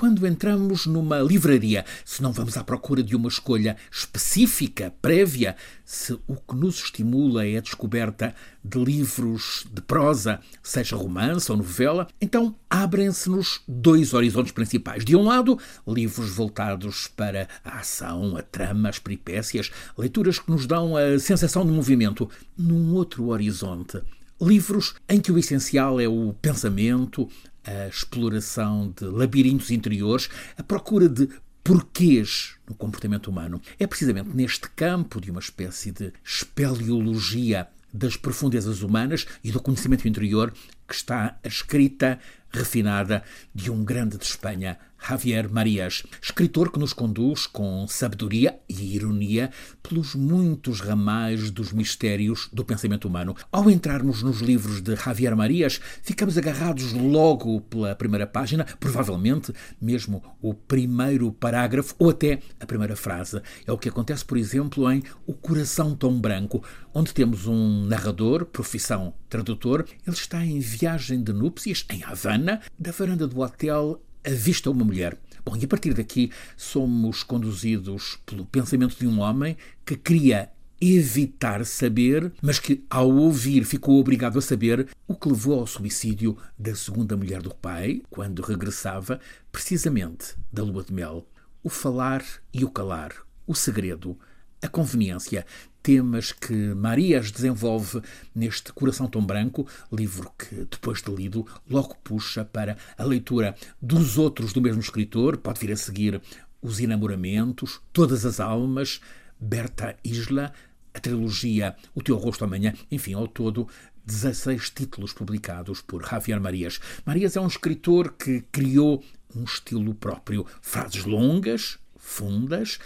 quando entramos numa livraria, se não vamos à procura de uma escolha específica, prévia, se o que nos estimula é a descoberta de livros de prosa, seja romance ou novela, então abrem-se-nos dois horizontes principais. De um lado, livros voltados para a ação, a trama, as peripécias, leituras que nos dão a sensação de movimento. Num outro horizonte, livros em que o essencial é o pensamento, a exploração de labirintos interiores, a procura de porquês no comportamento humano. É precisamente neste campo de uma espécie de espeleologia das profundezas humanas e do conhecimento interior que está a escrita refinada de um grande de Espanha, Javier Marias, escritor que nos conduz com sabedoria e ironia pelos muitos ramais dos mistérios do pensamento humano. Ao entrarmos nos livros de Javier Marias, ficamos agarrados logo pela primeira página, provavelmente mesmo o primeiro parágrafo ou até a primeira frase. É o que acontece, por exemplo, em O Coração Tão Branco, onde temos um narrador, profissão tradutor. Ele está em viagem de núpcias em Havana, da varanda do hotel avista uma mulher. Bom, e a partir daqui somos conduzidos pelo pensamento de um homem que queria evitar saber, mas que, ao ouvir, ficou obrigado a saber o que levou ao suicídio da segunda mulher do pai, quando regressava precisamente da lua de mel. O falar e o calar, o segredo, a conveniência, temas que Marias desenvolve neste Coração Tão Branco, livro que, depois de lido, logo puxa para a leitura dos outros do mesmo escritor, pode vir a seguir Os Enamoramentos, Todas as Almas, Berta Isla, a trilogia O Teu Rosto Amanhã, enfim, ao todo 16 títulos publicados por Javier Marias. Marias é um escritor que criou um estilo próprio, frases longas, fundas,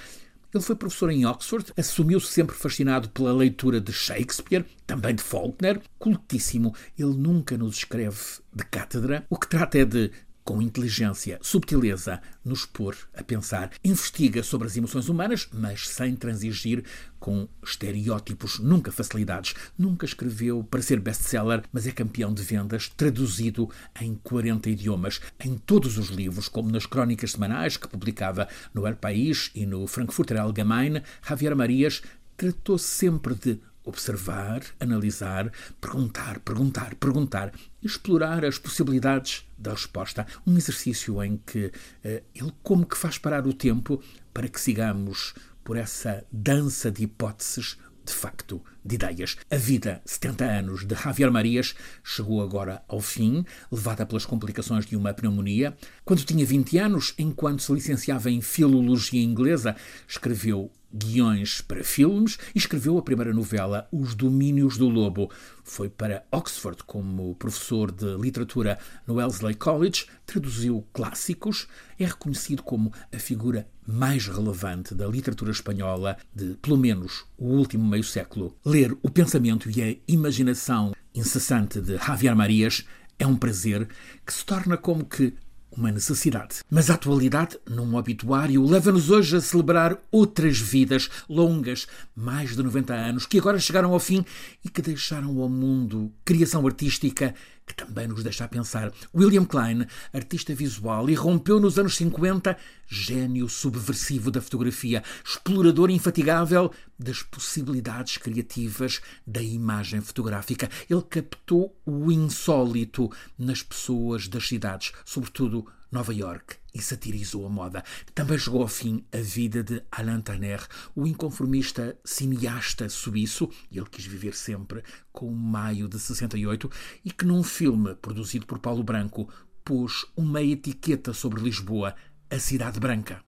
ele foi professor em Oxford, assumiu-se sempre fascinado pela leitura de Shakespeare, também de Faulkner, cultíssimo. Ele nunca nos escreve de cátedra. O que trata é de com inteligência, subtileza, nos pôr a pensar. Investiga sobre as emoções humanas, mas sem transigir com estereótipos, nunca facilidades. Nunca escreveu para ser best-seller, mas é campeão de vendas, traduzido em 40 idiomas, em todos os livros, como nas crónicas semanais que publicava no El País e no Frankfurter Allgemeine, Javier Marias tratou sempre de observar, analisar, perguntar, perguntar, perguntar, explorar as possibilidades da resposta. Um exercício em que uh, ele como que faz parar o tempo para que sigamos por essa dança de hipóteses de facto, de ideias. A vida, 70 anos, de Javier Marias chegou agora ao fim, levada pelas complicações de uma pneumonia. Quando tinha 20 anos, enquanto se licenciava em Filologia Inglesa, escreveu guiões para filmes e escreveu a primeira novela Os Domínios do Lobo. Foi para Oxford como professor de literatura no Wellesley College, traduziu clássicos, é reconhecido como a figura mais relevante da literatura espanhola de, pelo menos, o último meio século. Ler o pensamento e a imaginação incessante de Javier Marias é um prazer que se torna como que uma necessidade. Mas a atualidade, num obituário, leva-nos hoje a celebrar outras vidas longas, mais de 90 anos, que agora chegaram ao fim e que deixaram ao mundo criação artística que também nos deixa a pensar. William Klein, artista visual, irrompeu nos anos 50, gênio subversivo da fotografia, explorador infatigável das possibilidades criativas da imagem fotográfica. Ele captou o insólito nas pessoas das cidades, sobretudo Nova York e satirizou a moda. Também chegou ao fim a vida de Alain Tanner, o inconformista cineasta suíço, ele quis viver sempre com maio de 68, e que num filme produzido por Paulo Branco pôs uma etiqueta sobre Lisboa, a Cidade Branca.